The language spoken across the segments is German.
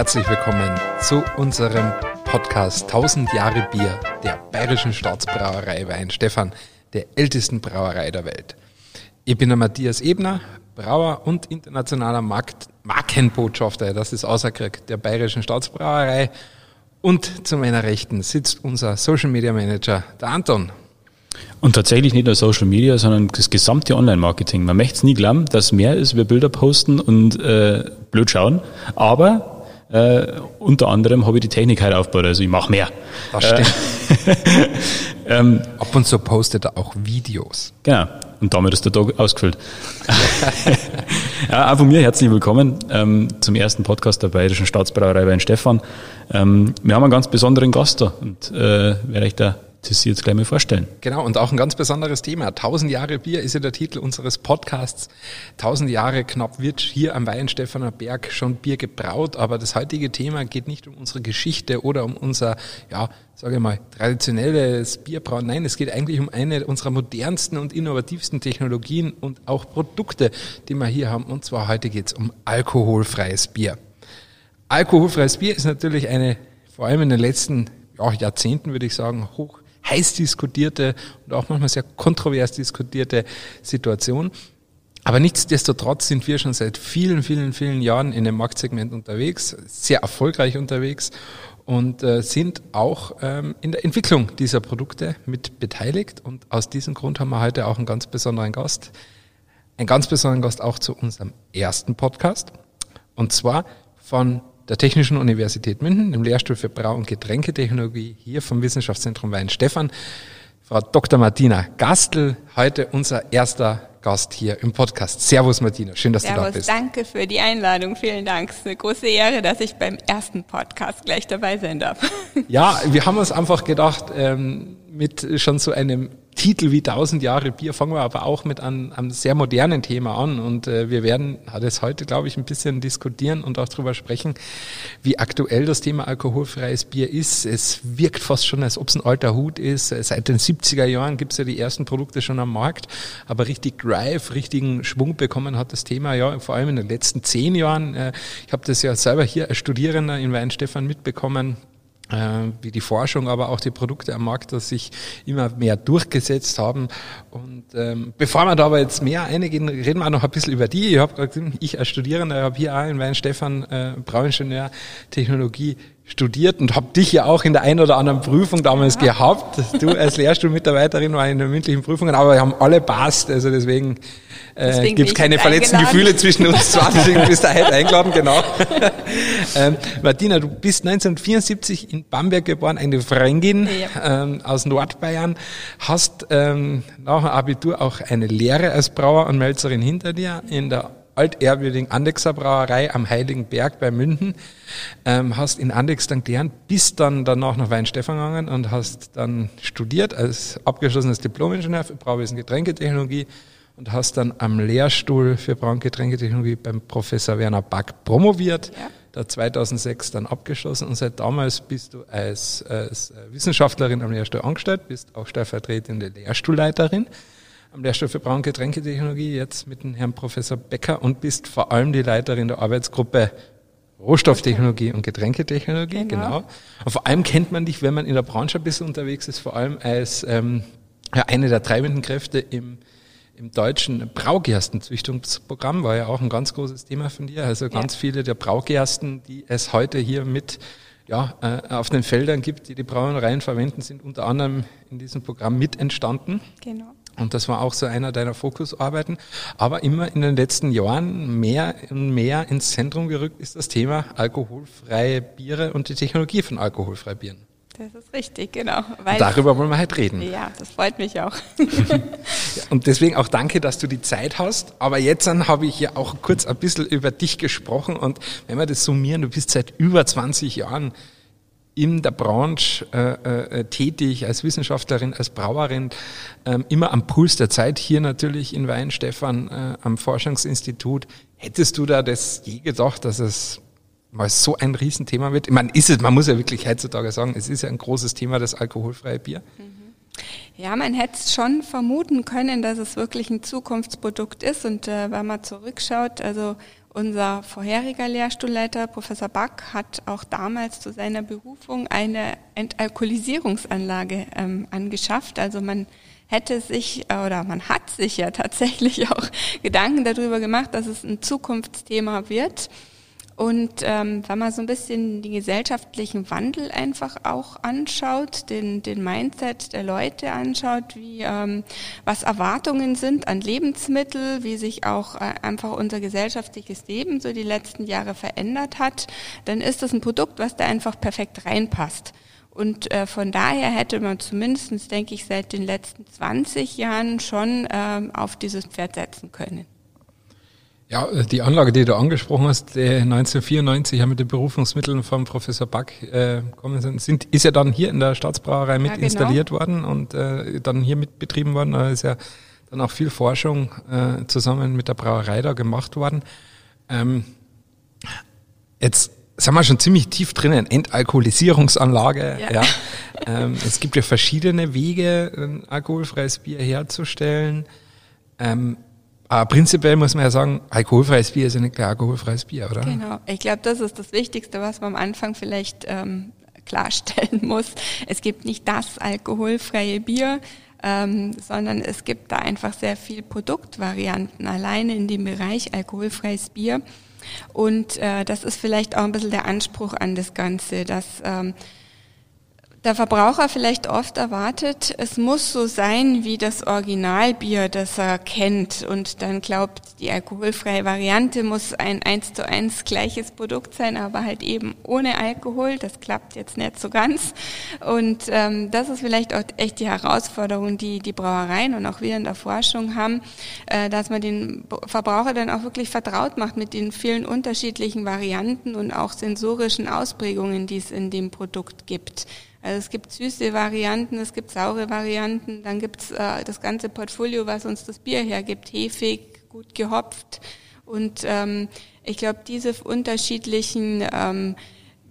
Herzlich willkommen zu unserem Podcast 1000 Jahre Bier der Bayerischen Staatsbrauerei Weinstefan, der ältesten Brauerei der Welt. Ich bin der Matthias Ebner, Brauer und internationaler Markt Markenbotschafter, das ist außerkrieg der Bayerischen Staatsbrauerei. Und zu meiner Rechten sitzt unser Social Media Manager, der Anton. Und tatsächlich nicht nur Social Media, sondern das gesamte Online-Marketing. Man möchte es nie glauben, dass mehr ist, wir Bilder posten und äh, blöd schauen. Aber äh, unter anderem habe ich die Technik halt aufgebaut, also ich mache mehr. Das stimmt. ähm, Ab und zu postet er auch Videos. Genau. Und damit ist der Tag ausgefüllt. ja, auch von mir herzlich willkommen ähm, zum ersten Podcast der Bayerischen Staatsbrauerei bei Stefan. Ähm, wir haben einen ganz besonderen Gast da und äh, werde ich da das Sie jetzt gleich mal vorstellen. Genau, und auch ein ganz besonderes Thema. 1000 Jahre Bier ist ja der Titel unseres Podcasts. 1000 Jahre knapp wird hier am Weihenstephaner Berg schon Bier gebraut, aber das heutige Thema geht nicht um unsere Geschichte oder um unser, ja, sage ich mal, traditionelles Bierbrauen. Nein, es geht eigentlich um eine unserer modernsten und innovativsten Technologien und auch Produkte, die wir hier haben. Und zwar heute geht es um alkoholfreies Bier. Alkoholfreies Bier ist natürlich eine, vor allem in den letzten ja, Jahrzehnten würde ich sagen, hoch heiß diskutierte und auch manchmal sehr kontrovers diskutierte Situation. Aber nichtsdestotrotz sind wir schon seit vielen, vielen, vielen Jahren in dem Marktsegment unterwegs, sehr erfolgreich unterwegs und äh, sind auch ähm, in der Entwicklung dieser Produkte mit beteiligt. Und aus diesem Grund haben wir heute auch einen ganz besonderen Gast. Einen ganz besonderen Gast auch zu unserem ersten Podcast. Und zwar von der Technischen Universität München, dem Lehrstuhl für Brau- und Getränketechnologie hier vom Wissenschaftszentrum Weinstefan. Frau Dr. Martina Gastel, heute unser erster Gast hier im Podcast. Servus Martina, schön, dass Servus, du da bist. Danke für die Einladung, vielen Dank. Es ist eine große Ehre, dass ich beim ersten Podcast gleich dabei sein darf. Ja, wir haben uns einfach gedacht, ähm, mit schon so einem Titel wie 1000 Jahre Bier fangen wir aber auch mit einem, einem sehr modernen Thema an und äh, wir werden das heute, glaube ich, ein bisschen diskutieren und auch darüber sprechen, wie aktuell das Thema alkoholfreies Bier ist. Es wirkt fast schon, als ob es ein alter Hut ist. Seit den 70er Jahren gibt es ja die ersten Produkte schon am Markt, aber richtig Drive, richtigen Schwung bekommen hat das Thema ja vor allem in den letzten zehn Jahren. Äh, ich habe das ja selber hier als Studierender in Weinstefan mitbekommen wie die Forschung, aber auch die Produkte am Markt, dass sich immer mehr durchgesetzt haben. Und ähm, bevor wir da aber jetzt mehr eingehen, reden wir noch ein bisschen über die. Ich habe gerade ich als Studierender habe hier auch in Weinstefan äh, Brauingenieur Technologie studiert und habe dich ja auch in der einen oder anderen Prüfung damals ja. gehabt. Du als Lehrstuhlmitarbeiterin war in den mündlichen Prüfungen, aber wir haben alle passt, also deswegen, äh, gibt es keine verletzten Gefühle zwischen uns zwei, deswegen bist du heute eingeladen, genau. ähm, Martina, du bist 1974 in Bamberg geboren, eine Fränkin ja. ähm, aus Nordbayern, hast ähm, nach dem Abitur auch eine Lehre als Brauer und Melzerin hinter dir in der altehrwürdigen Andexer Brauerei am Heiligen Berg bei München. Ähm, hast in Andex dann gelernt, bist dann danach nach Weinstefan gegangen und hast dann studiert als abgeschlossenes Diplom-Ingenieur für Brauwesen Getränketechnologie und hast dann am Lehrstuhl für Brau- und Getränketechnologie beim Professor Werner Back promoviert. Ja. Da 2006 dann abgeschlossen und seit damals bist du als, als Wissenschaftlerin am Lehrstuhl angestellt, bist auch stellvertretende Lehrstuhlleiterin am Lehrstuhl für Brau- und Getränketechnologie, jetzt mit dem Herrn Professor Becker und bist vor allem die Leiterin der Arbeitsgruppe Rohstofftechnologie und Getränketechnologie, genau. genau. Und vor allem kennt man dich, wenn man in der Branche ein bisschen unterwegs ist, vor allem als ähm, ja, eine der treibenden Kräfte im, im deutschen Braugerstenzüchtungsprogramm, war ja auch ein ganz großes Thema von dir. Also ganz ja. viele der Braugersten, die es heute hier mit ja, äh, auf den Feldern gibt, die die Brauereien verwenden, sind unter anderem in diesem Programm mit entstanden. Genau. Und das war auch so einer deiner Fokusarbeiten. Aber immer in den letzten Jahren mehr und mehr ins Zentrum gerückt ist das Thema alkoholfreie Biere und die Technologie von alkoholfreien Bieren. Das ist richtig, genau. darüber wollen wir heute reden. Ja, das freut mich auch. und deswegen auch danke, dass du die Zeit hast. Aber jetzt dann habe ich ja auch kurz ein bisschen über dich gesprochen. Und wenn wir das summieren, du bist seit über 20 Jahren in der Branche äh, äh, tätig, als Wissenschaftlerin, als Brauerin, ähm, immer am Puls der Zeit, hier natürlich in Weinstefan äh, am Forschungsinstitut. Hättest du da das je gedacht, dass es mal so ein Riesenthema wird? Ich meine, ist es, man muss ja wirklich heutzutage sagen, es ist ja ein großes Thema, das alkoholfreie Bier. Mhm. Ja, man hätte es schon vermuten können, dass es wirklich ein Zukunftsprodukt ist. Und äh, wenn man zurückschaut, also Unser vorheriger Lehrstuhlleiter, Professor Back, hat auch damals zu seiner Berufung eine Entalkoholisierungsanlage ähm, angeschafft. Also man hätte sich äh, oder man hat sich ja tatsächlich auch Gedanken darüber gemacht, dass es ein Zukunftsthema wird. Und ähm, wenn man so ein bisschen den gesellschaftlichen Wandel einfach auch anschaut, den, den Mindset der Leute anschaut, wie ähm, was Erwartungen sind an Lebensmittel, wie sich auch äh, einfach unser gesellschaftliches Leben so die letzten Jahre verändert hat, dann ist das ein Produkt, was da einfach perfekt reinpasst. Und äh, von daher hätte man zumindestens, denke ich, seit den letzten 20 Jahren schon äh, auf dieses Pferd setzen können. Ja, die Anlage, die du angesprochen hast, die 1994 ja mit den Berufungsmitteln von Professor Back äh, kommen sind, sind, ist ja dann hier in der Staatsbrauerei mit ja, genau. installiert worden und äh, dann hier mit betrieben worden. Da ist ja dann auch viel Forschung äh, zusammen mit der Brauerei da gemacht worden. Ähm, jetzt sind wir schon ziemlich tief drinnen. Entalkoholisierungsanlage. Ja. ja. Ähm, es gibt ja verschiedene Wege, ein alkoholfreies Bier herzustellen. Ähm, aber prinzipiell muss man ja sagen, alkoholfreies Bier ist ja nicht gleich alkoholfreies Bier, oder? Genau. Ich glaube, das ist das Wichtigste, was man am Anfang vielleicht ähm, klarstellen muss. Es gibt nicht das alkoholfreie Bier, ähm, sondern es gibt da einfach sehr viel Produktvarianten alleine in dem Bereich alkoholfreies Bier. Und äh, das ist vielleicht auch ein bisschen der Anspruch an das Ganze, dass ähm, der Verbraucher vielleicht oft erwartet, es muss so sein wie das Originalbier, das er kennt und dann glaubt, die alkoholfreie Variante muss ein eins zu eins gleiches Produkt sein, aber halt eben ohne Alkohol. Das klappt jetzt nicht so ganz und ähm, das ist vielleicht auch echt die Herausforderung, die die Brauereien und auch wir in der Forschung haben, äh, dass man den Verbraucher dann auch wirklich vertraut macht mit den vielen unterschiedlichen Varianten und auch sensorischen Ausprägungen, die es in dem Produkt gibt. Also es gibt süße Varianten, es gibt saure Varianten, dann gibt's äh, das ganze Portfolio, was uns das Bier hergibt, hefig, gut gehopft. Und ähm, ich glaube, diese unterschiedlichen ähm,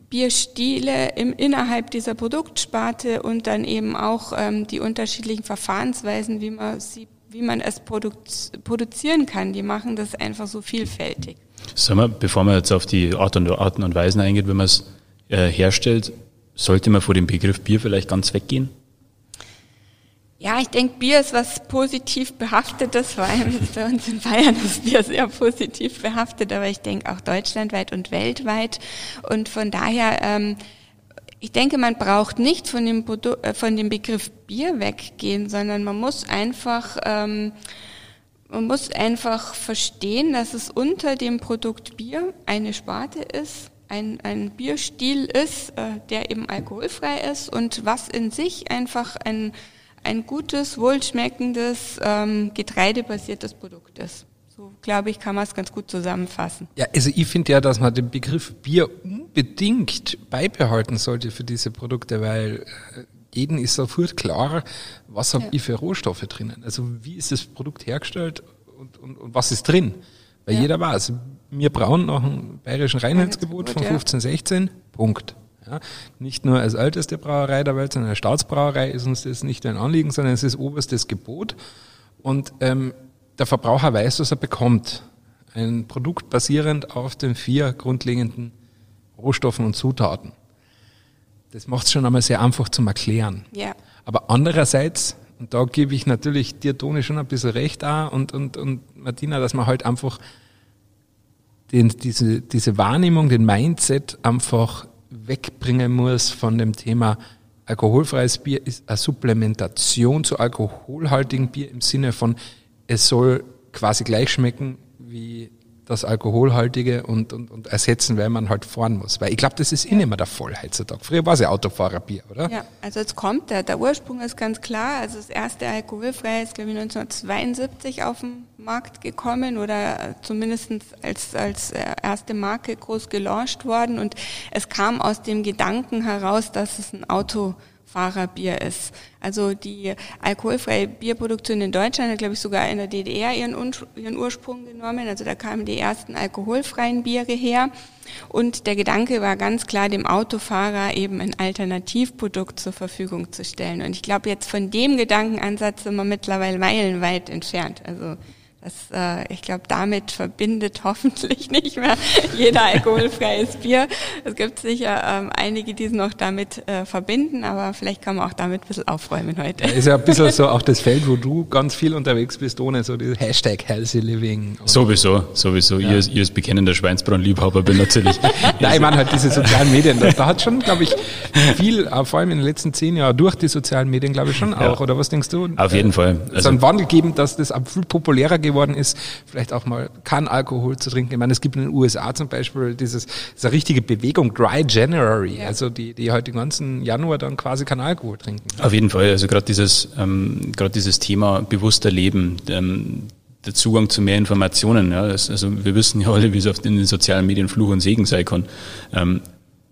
Bierstile im, innerhalb dieser Produktsparte und dann eben auch ähm, die unterschiedlichen Verfahrensweisen, wie man sie, wie man es produ produzieren kann, die machen das einfach so vielfältig. Sagen wir, bevor man jetzt auf die Art und, Arten und Weisen eingeht, wenn man es äh, herstellt, sollte man vor dem Begriff Bier vielleicht ganz weggehen? Ja, ich denke, Bier ist was positiv behaftetes, vor allem ist bei uns in Bayern ist Bier sehr positiv behaftet, aber ich denke auch deutschlandweit und weltweit. Und von daher, ähm, ich denke, man braucht nicht von dem, Produ äh, von dem Begriff Bier weggehen, sondern man muss einfach, ähm, man muss einfach verstehen, dass es unter dem Produkt Bier eine Sparte ist, ein, ein Bierstil ist, äh, der eben alkoholfrei ist und was in sich einfach ein, ein gutes, wohlschmeckendes, ähm, getreidebasiertes Produkt ist. So, glaube ich, kann man es ganz gut zusammenfassen. Ja, also ich finde ja, dass man den Begriff Bier unbedingt beibehalten sollte für diese Produkte, weil äh, jeden ist sofort klar, was habe ja. ich für Rohstoffe drinnen. Also wie ist das Produkt hergestellt und, und, und was ist drin? Weil ja. jeder weiß, wir brauen nach dem bayerischen Reinheitsgebot von 1516, Punkt. Ja, nicht nur als älteste Brauerei der Welt, sondern als Staatsbrauerei ist uns das nicht ein Anliegen, sondern es ist oberstes Gebot. Und ähm, der Verbraucher weiß, was er bekommt. Ein Produkt basierend auf den vier grundlegenden Rohstoffen und Zutaten. Das macht es schon einmal sehr einfach zum Erklären. Ja. Aber andererseits, und da gebe ich natürlich dir, Toni, schon ein bisschen recht auch und, und, und Martina, dass man halt einfach den, diese, diese Wahrnehmung, den Mindset einfach wegbringen muss von dem Thema alkoholfreies Bier ist eine Supplementation zu alkoholhaltigen Bier im Sinne von, es soll quasi gleich schmecken wie das Alkoholhaltige und, und, und ersetzen, weil man halt fahren muss. Weil ich glaube, das ist ja. eh nicht mehr der Fall heutzutage. Früher war es ja Autofahrerbier, oder? Ja, also jetzt kommt der, der Ursprung ist ganz klar. Also das erste alkoholfreie ist, glaube ich, 1972 auf den Markt gekommen oder zumindest als, als erste Marke groß gelauncht worden. Und es kam aus dem Gedanken heraus, dass es ein Auto Fahrerbier ist. Also die alkoholfreie Bierproduktion in Deutschland hat, glaube ich, sogar in der DDR ihren, ihren Ursprung genommen. Also da kamen die ersten alkoholfreien Biere her. Und der Gedanke war ganz klar, dem Autofahrer eben ein Alternativprodukt zur Verfügung zu stellen. Und ich glaube, jetzt von dem Gedankenansatz sind wir mittlerweile meilenweit entfernt. Also Das, äh, ich glaube, damit verbindet hoffentlich nicht mehr jeder alkoholfreies Bier. Es gibt sicher ähm, einige, die es noch damit äh, verbinden, aber vielleicht kann man auch damit ein bisschen aufräumen heute. Ja, ist ja ein bisschen so auch das Feld, wo du ganz viel unterwegs bist, ohne so die Hashtag Healthy Living. Sowieso, sowieso. Ja. Ihr, ihr als bekennender Schweinsbraten-Liebhaber bin natürlich. Nein, ich meine halt diese sozialen Medien. Da, da hat schon, glaube ich, viel, äh, vor allem in den letzten zehn Jahren durch die sozialen Medien, glaube ich schon auch. Ja. Oder was denkst du? Auf jeden Fall. Also, so einen Wandel geben, dass das viel populärer geworden ist, vielleicht auch mal kein Alkohol zu trinken. Ich meine, es gibt in den USA zum Beispiel dieses, diese richtige Bewegung Dry January, ja. also die, die heute den ganzen Januar dann quasi kein Alkohol trinken. Auf jeden Fall, also gerade dieses, ähm, gerade dieses Thema bewusster Leben, ähm, der Zugang zu mehr Informationen. Ja, das, also wir wissen ja alle, wie es auf in den sozialen Medien Fluch und Segen sein kann. Ähm,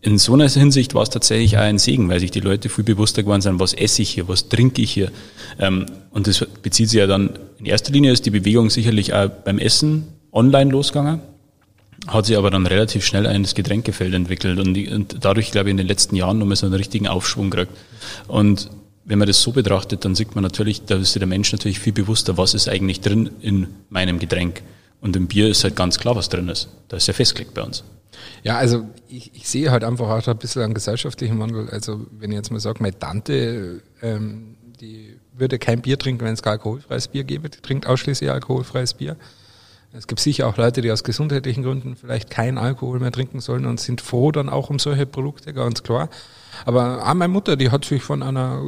in so einer Hinsicht war es tatsächlich auch ein Segen, weil sich die Leute viel bewusster geworden sind, was esse ich hier, was trinke ich hier. Ähm, und das bezieht sich ja dann, in erster Linie ist die Bewegung sicherlich auch beim Essen online losgegangen, hat sich aber dann relativ schnell ein Getränkefeld entwickelt und, und dadurch, glaube ich, in den letzten Jahren nochmal so einen richtigen Aufschwung gekriegt. Und wenn man das so betrachtet, dann sieht man natürlich, da ist der Mensch natürlich viel bewusster, was ist eigentlich drin in meinem Getränk. Und im Bier ist halt ganz klar, was drin ist. Da ist ja festgelegt bei uns. Ja, also ich, ich sehe halt einfach auch ein bisschen einen gesellschaftlichen Wandel. Also wenn ich jetzt mal sage, meine Tante, ähm, die würde kein Bier trinken, wenn es kein alkoholfreies Bier gäbe. Die trinkt ausschließlich alkoholfreies Bier. Es gibt sicher auch Leute, die aus gesundheitlichen Gründen vielleicht kein Alkohol mehr trinken sollen und sind froh dann auch um solche Produkte, ganz klar. Aber auch meine Mutter, die hat sich von einer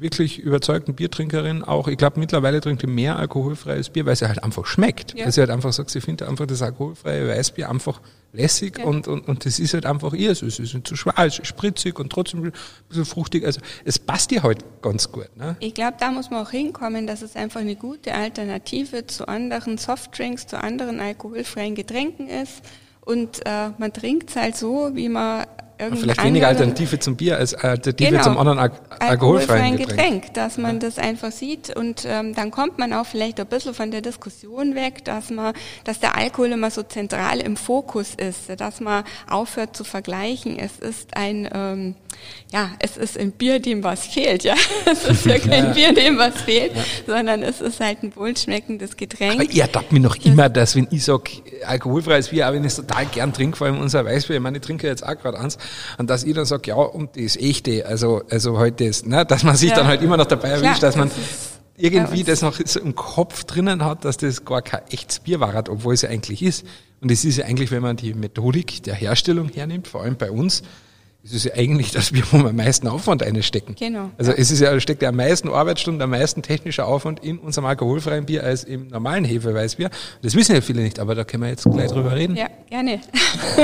wirklich überzeugten Biertrinkerin auch, ich glaube mittlerweile trinkt sie mehr alkoholfreies Bier, weil sie halt einfach schmeckt. Ja. Weil sie halt einfach sagt, sie findet einfach das alkoholfreie Weißbier einfach lässig ja. und, und, und das ist halt einfach ihr. Es ist nicht zu schwarz, spritzig und trotzdem ein bisschen fruchtig. Also es passt ihr halt ganz gut. Ne? Ich glaube, da muss man auch hinkommen, dass es einfach eine gute Alternative zu anderen Softdrinks, zu anderen alkoholfreien Getränken ist. Und äh, man trinkt es halt so, wie man Vielleicht weniger Alternative zum Bier als Alternative genau, zum anderen Al alkoholfreien Getränk. Getränk. Dass man das einfach sieht und ähm, dann kommt man auch vielleicht ein bisschen von der Diskussion weg, dass man, dass der Alkohol immer so zentral im Fokus ist, dass man aufhört zu vergleichen. Es ist ein, ähm, ja, es ist ein Bier, dem was fehlt, ja. Es ist ja kein ja. Bier, dem was fehlt, ja. sondern es ist halt ein wohlschmeckendes Getränk. Aber ihr dacht mir noch immer, dass wenn ich sage, alkoholfreies Bier, auch wenn ich es total gern trinke, vor allem unser Weißbier, ich meine, ich trinke jetzt auch gerade eins, und dass ich dann sage, ja, und das echte, also, also halt das, ne, dass man sich ja. dann halt immer noch dabei erwischt, dass man irgendwie das noch so im Kopf drinnen hat, dass das gar kein echtes Bier war, obwohl es ja eigentlich ist. Und es ist ja eigentlich, wenn man die Methodik der Herstellung hernimmt, vor allem bei uns, es ist ja eigentlich das Bier, wo wir am meisten Aufwand einstecken. Genau. Also es ist ja, steckt ja am meisten Arbeitsstunden, am meisten technischer Aufwand in unserem alkoholfreien Bier als im normalen Hefeweißbier. Das wissen ja viele nicht, aber da können wir jetzt gleich drüber reden. Ja, gerne.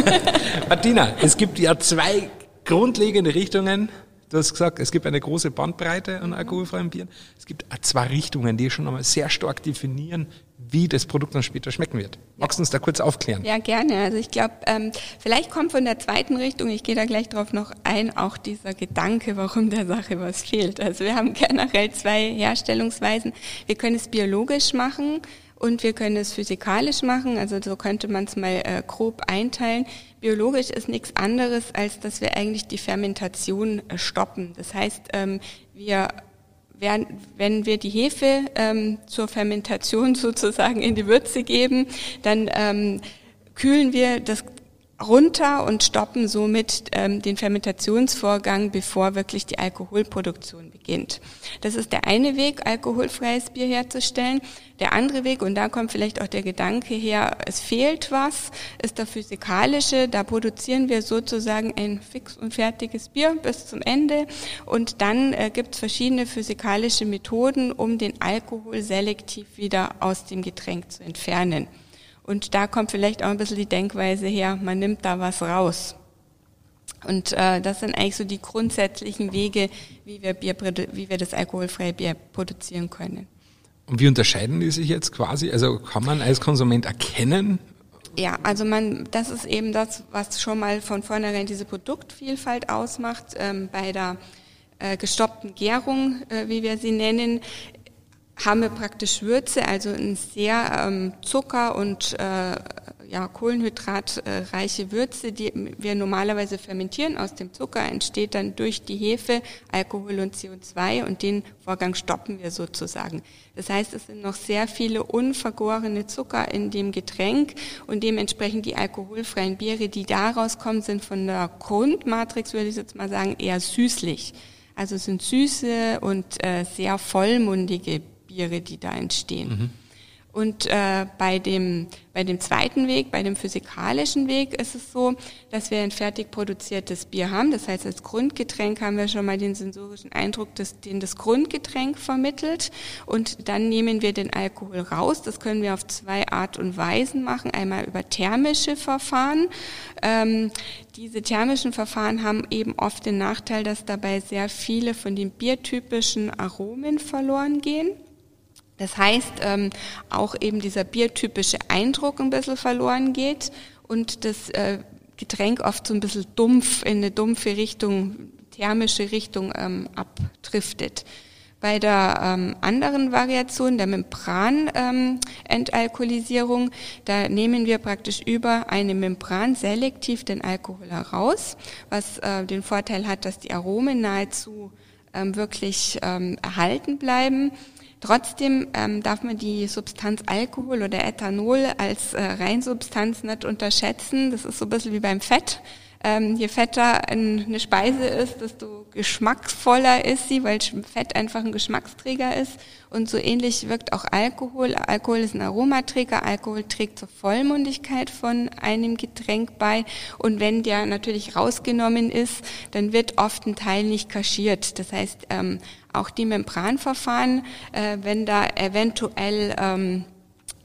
Martina, es gibt ja zwei grundlegende Richtungen. Du hast gesagt, es gibt eine große Bandbreite an alkoholfreien Bieren. Es gibt zwei Richtungen, die schon einmal sehr stark definieren, wie das Produkt dann später schmecken wird. Magst du uns da kurz aufklären? Ja, gerne. Also ich glaube, ähm, vielleicht kommt von der zweiten Richtung, ich gehe da gleich drauf noch ein, auch dieser Gedanke, warum der Sache was fehlt. Also wir haben generell zwei Herstellungsweisen. Wir können es biologisch machen und wir können es physikalisch machen. Also so könnte man es mal äh, grob einteilen. Biologisch ist nichts anderes, als dass wir eigentlich die Fermentation äh, stoppen. Das heißt, ähm, wir wenn wir die Hefe ähm, zur Fermentation sozusagen in die Würze geben, dann ähm, kühlen wir das runter und stoppen somit ähm, den Fermentationsvorgang, bevor wirklich die Alkoholproduktion beginnt. Das ist der eine Weg, alkoholfreies Bier herzustellen. Der andere Weg, und da kommt vielleicht auch der Gedanke her, es fehlt was, ist der physikalische. Da produzieren wir sozusagen ein fix und fertiges Bier bis zum Ende. Und dann äh, gibt es verschiedene physikalische Methoden, um den Alkohol selektiv wieder aus dem Getränk zu entfernen. Und da kommt vielleicht auch ein bisschen die Denkweise her, man nimmt da was raus. Und äh, das sind eigentlich so die grundsätzlichen Wege, wie wir, Bier, wie wir das alkoholfreie Bier produzieren können. Und wie unterscheiden die sich jetzt quasi? Also kann man als Konsument erkennen? Ja, also man, das ist eben das, was schon mal von vornherein diese Produktvielfalt ausmacht. Ähm, bei der äh, gestoppten Gärung, äh, wie wir sie nennen, haben wir praktisch Würze, also ein sehr ähm, Zucker- und äh, ja, kohlenhydratreiche Würze, die wir normalerweise fermentieren. Aus dem Zucker entsteht dann durch die Hefe Alkohol und CO2 und den Vorgang stoppen wir sozusagen. Das heißt, es sind noch sehr viele unvergorene Zucker in dem Getränk und dementsprechend die alkoholfreien Biere, die daraus kommen, sind von der Grundmatrix, würde ich jetzt mal sagen, eher süßlich. Also sind süße und äh, sehr vollmundige Biere, die da entstehen. Mhm. Und äh, bei, dem, bei dem zweiten Weg, bei dem physikalischen Weg, ist es so, dass wir ein fertig produziertes Bier haben. Das heißt, als Grundgetränk haben wir schon mal den sensorischen Eindruck, dass, den das Grundgetränk vermittelt. Und dann nehmen wir den Alkohol raus. Das können wir auf zwei Art und Weisen machen. Einmal über thermische Verfahren. Ähm, diese thermischen Verfahren haben eben oft den Nachteil, dass dabei sehr viele von den biertypischen Aromen verloren gehen. Das heißt, ähm, auch eben dieser biertypische Eindruck ein bisschen verloren geht und das äh, Getränk oft so ein bisschen dumpf in eine dumpfe Richtung, thermische Richtung ähm, abdriftet. Bei der ähm, anderen Variation, der Membran-Entalkoholisierung, ähm, da nehmen wir praktisch über eine Membran selektiv den Alkohol heraus, was äh, den Vorteil hat, dass die Aromen nahezu ähm, wirklich ähm, erhalten bleiben Trotzdem ähm, darf man die Substanz Alkohol oder Ethanol als äh, Reinsubstanz nicht unterschätzen. Das ist so ein bisschen wie beim Fett. Ähm, je fetter eine Speise ist, desto geschmacksvoller ist sie, weil Fett einfach ein Geschmacksträger ist. Und so ähnlich wirkt auch Alkohol. Alkohol ist ein Aromaträger. Alkohol trägt zur Vollmundigkeit von einem Getränk bei. Und wenn der natürlich rausgenommen ist, dann wird oft ein Teil nicht kaschiert. Das heißt, ähm, auch die Membranverfahren, äh, wenn da eventuell ähm,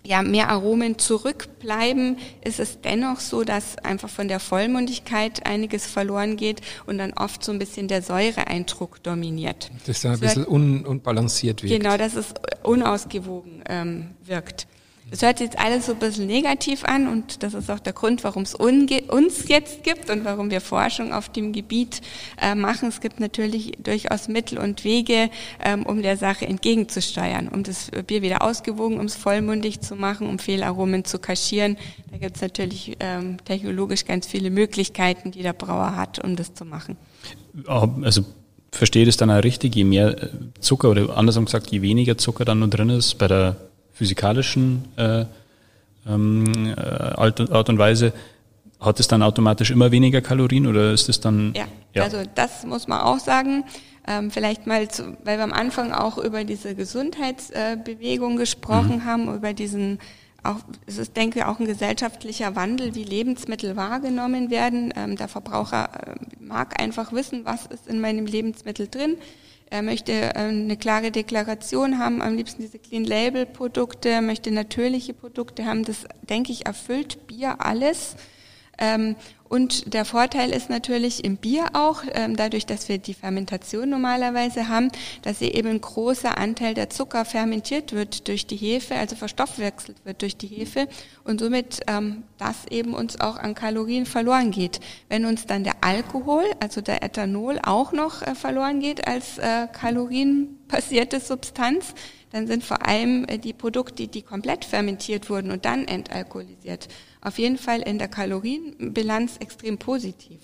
ja, mehr Aromen zurückbleiben, ist es dennoch so, dass einfach von der Vollmundigkeit einiges verloren geht und dann oft so ein bisschen der Säureeindruck dominiert. Das dann ein bisschen un unbalanciert wirkt. Genau, dass es unausgewogen ähm, wirkt. Das hört jetzt alles so ein bisschen negativ an und das ist auch der Grund, warum es uns jetzt gibt und warum wir Forschung auf dem Gebiet äh, machen. Es gibt natürlich durchaus Mittel und Wege, ähm, um der Sache entgegenzusteuern, um das Bier wieder ausgewogen, um es vollmundig zu machen, um Fehlaromen zu kaschieren. Da gibt es natürlich ähm, technologisch ganz viele Möglichkeiten, die der Brauer hat, um das zu machen. Also verstehe das dann auch richtig, je mehr äh, Zucker oder andersrum gesagt, je weniger Zucker dann nur drin ist bei der physikalischen äh, ähm, äh, Art und Weise, hat es dann automatisch immer weniger Kalorien oder ist es dann? Ja, ja. also das muss man auch sagen. Ähm, vielleicht mal, zu, weil wir am Anfang auch über diese Gesundheitsbewegung äh, gesprochen mhm. haben, über diesen auch, es ist, denke ich, auch ein gesellschaftlicher Wandel, wie Lebensmittel wahrgenommen werden. Ähm, der Verbraucher äh, mag einfach wissen, was ist in meinem Lebensmittel drin. Er möchte äh, eine klare Deklaration haben, am liebsten diese Clean Label Produkte, möchte natürliche Produkte haben. Das, denke ich, erfüllt Bier alles. Ähm, und der Vorteil ist natürlich im Bier auch, ähm, dadurch, dass wir die Fermentation normalerweise haben, dass eben ein großer Anteil der Zucker fermentiert wird durch die Hefe, also verstoffwechselt wird durch die Hefe und somit ähm, das eben uns auch an Kalorien verloren geht. Wenn uns dann der Alkohol, also der Ethanol auch noch äh, verloren geht als äh, kalorienbasierte Substanz, dann sind vor allem äh, die Produkte, die komplett fermentiert wurden und dann entalkoholisiert, auf jeden Fall in der Kalorienbilanz extrem positiv.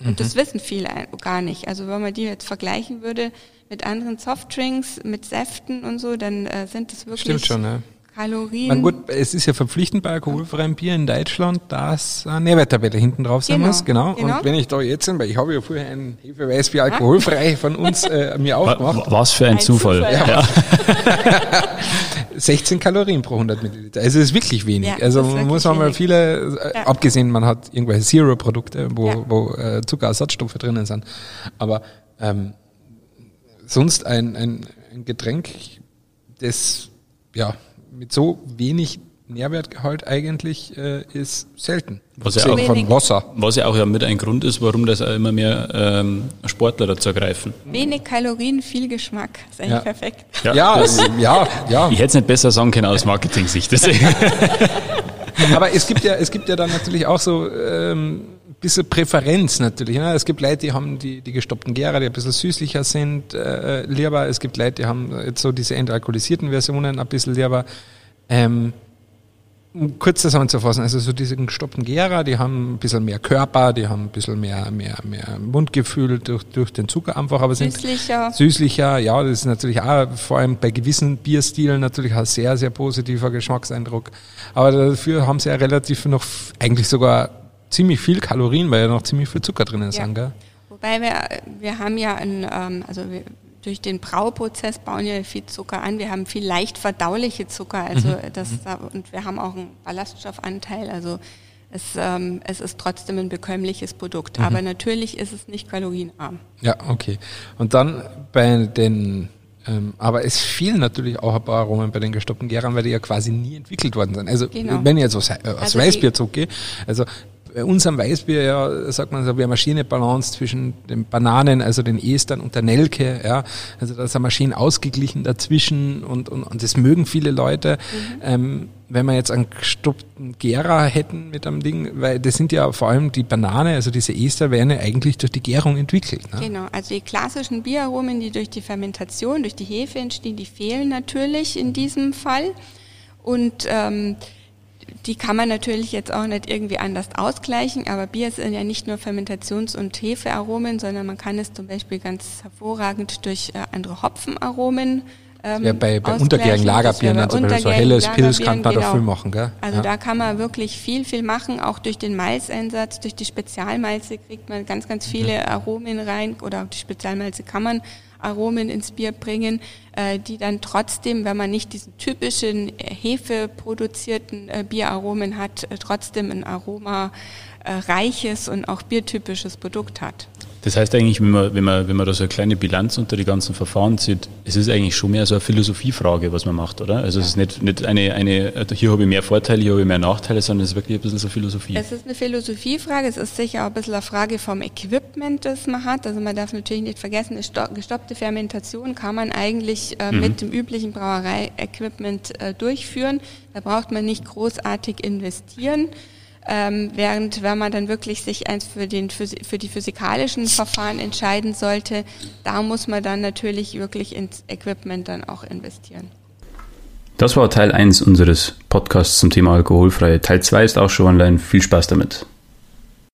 Und mhm. das wissen viele gar nicht. Also wenn man die jetzt vergleichen würde mit anderen Softdrinks, mit Säften und so, dann äh, sind das wirklich Stimmt schon, ja. Kalorien. Man, gut, es ist ja verpflichtend bei alkoholfreiem Bier in Deutschland, dass eine Nährwerttabelle hinten drauf sein genau, muss. Genau. genau. Und wenn ich da jetzt, weil ich habe ja vorher ein Hefeweißbier alkoholfrei von uns äh, mir aufgemacht. Was für ein, ein Zufall. Zufall. Ja. Ja. 16 Kalorien pro 100 Milliliter. Also es ist wirklich wenig. Ja, also man muss man mal viele, äh, abgesehen, man hat irgendwelche Zero-Produkte, wo, wo äh, Zuckerersatzstoffe drinnen sind. Aber ähm, sonst ein, ein, ein Getränk, das ja mit so wenig Nährwertgehalt eigentlich äh, ist selten. Was ja, auch, von Wasser. was ja auch ja mit ein Grund ist, warum das auch immer mehr ähm, Sportler dazu greifen. Wenig Kalorien, viel Geschmack. ist eigentlich ja. perfekt. Ja, ja, ja, ja. Ich hätte es nicht besser sagen können aus Marketing-Sicht. Aber es gibt ja, es gibt ja dann natürlich auch so ähm, bisschen Präferenz natürlich. Ne? Es gibt Leute, die haben die, die gestoppten Gärer, die ein bisschen süßlicher sind, äh, lieber. Es gibt Leute, die haben jetzt so diese entalkoholisierten Versionen ein bisschen lieber. Ähm, um kurz zusammenzufassen, also so diese gestoppten Gärer, die haben ein bisschen mehr Körper, die haben ein bisschen mehr, mehr, mehr Mundgefühl durch, durch den Zucker einfach, aber sind Süßlicher. süßlicher, ja, das ist natürlich auch vor allem bei gewissen Bierstilen natürlich ein sehr, sehr positiver Geschmackseindruck. Aber dafür haben sie ja relativ noch, eigentlich sogar ziemlich viel Kalorien, weil ja noch ziemlich viel Zucker drin ist. Ja. Gell? Wobei wir, wir haben ja ein, ähm, also wir, durch den Brauprozess bauen wir viel Zucker an. Wir haben viel leicht verdauliche Zucker, also das und wir haben auch einen Ballaststoffanteil. Also es, ähm, es ist trotzdem ein bekömmliches Produkt, aber natürlich ist es nicht kalorienarm. Ja, okay. Und dann bei den, ähm, aber es fehlen natürlich auch ein paar Aromen bei den gestoppten Gärern, weil die ja quasi nie entwickelt worden sind. Also Genau. wenn ich jetzt aus, aus Also Weißbier zurückgehe, also bei unserem Weißbier ja, sagt man so, wir haben eine schöne Balance zwischen den Bananen, also den Estern und der Nelke, ja. Also da ist eine Maschine ausgeglichen dazwischen und, und, und das mögen viele Leute. Mhm. Ähm, wenn wir jetzt einen gestoppten Gärer hätten mit einem Ding, weil das sind ja vor allem die Banane, also diese Ester werden ja eigentlich durch die Gärung entwickelt. Ne? Genau, also die klassischen Bieraromen, die durch die Fermentation, durch die Hefe entstehen, die fehlen natürlich in diesem Fall. Und ähm, die kann man natürlich jetzt auch nicht irgendwie anders ausgleichen, aber Bier sind ja nicht nur Fermentations- und Hefearomen, sondern man kann es zum Beispiel ganz hervorragend durch äh, andere Hopfenaromen ähm, Ja, bei, bei untergärigen Lagerbieren, dann zum bei Beispiel so helles Pilz kann man da Lagerbieren, viel genau. machen, gell? Also ja. da kann man wirklich viel, viel machen. Auch durch den Malzeinsatz, durch die Spezialmalze kriegt man ganz, ganz viele Aromen rein oder auch die Spezialmalze kann man Aromen ins Bier bringen, äh, die dann trotzdem, wenn man nicht diesen typischen äh, hefeproduzierten äh, Bieraromen hat, äh, trotzdem ein Aroma äh, reiches und auch biertypisches Produkt hat. Das heißt eigentlich, wenn man, wenn man, wenn man da so eine kleine Bilanz unter die ganzen Verfahren zieht, es ist eigentlich schon mehr so eine Philosophiefrage, was man macht, oder? Also es ist nicht, nicht eine, eine, hier habe ich mehr Vorteile, hier habe ich mehr Nachteile, sondern es ist wirklich ein bisschen so Philosophie. Es ist eine Philosophiefrage, es ist sicher auch ein bisschen eine Frage vom Equipment, das man hat. Also man darf natürlich nicht vergessen, eine sto- gestoppte Fermentation kann man eigentlich äh, mit dem üblichen Brauerei-Equipment äh, durchführen. Da braucht man nicht großartig investieren. Ähm, während wenn man dann wirklich sich eins für, den, für die physikalischen Verfahren entscheiden sollte, da muss man dann natürlich wirklich ins Equipment dann auch investieren. Das war Teil 1 unseres Podcasts zum Thema alkoholfrei. Teil 2 ist auch schon online. Viel Spaß damit.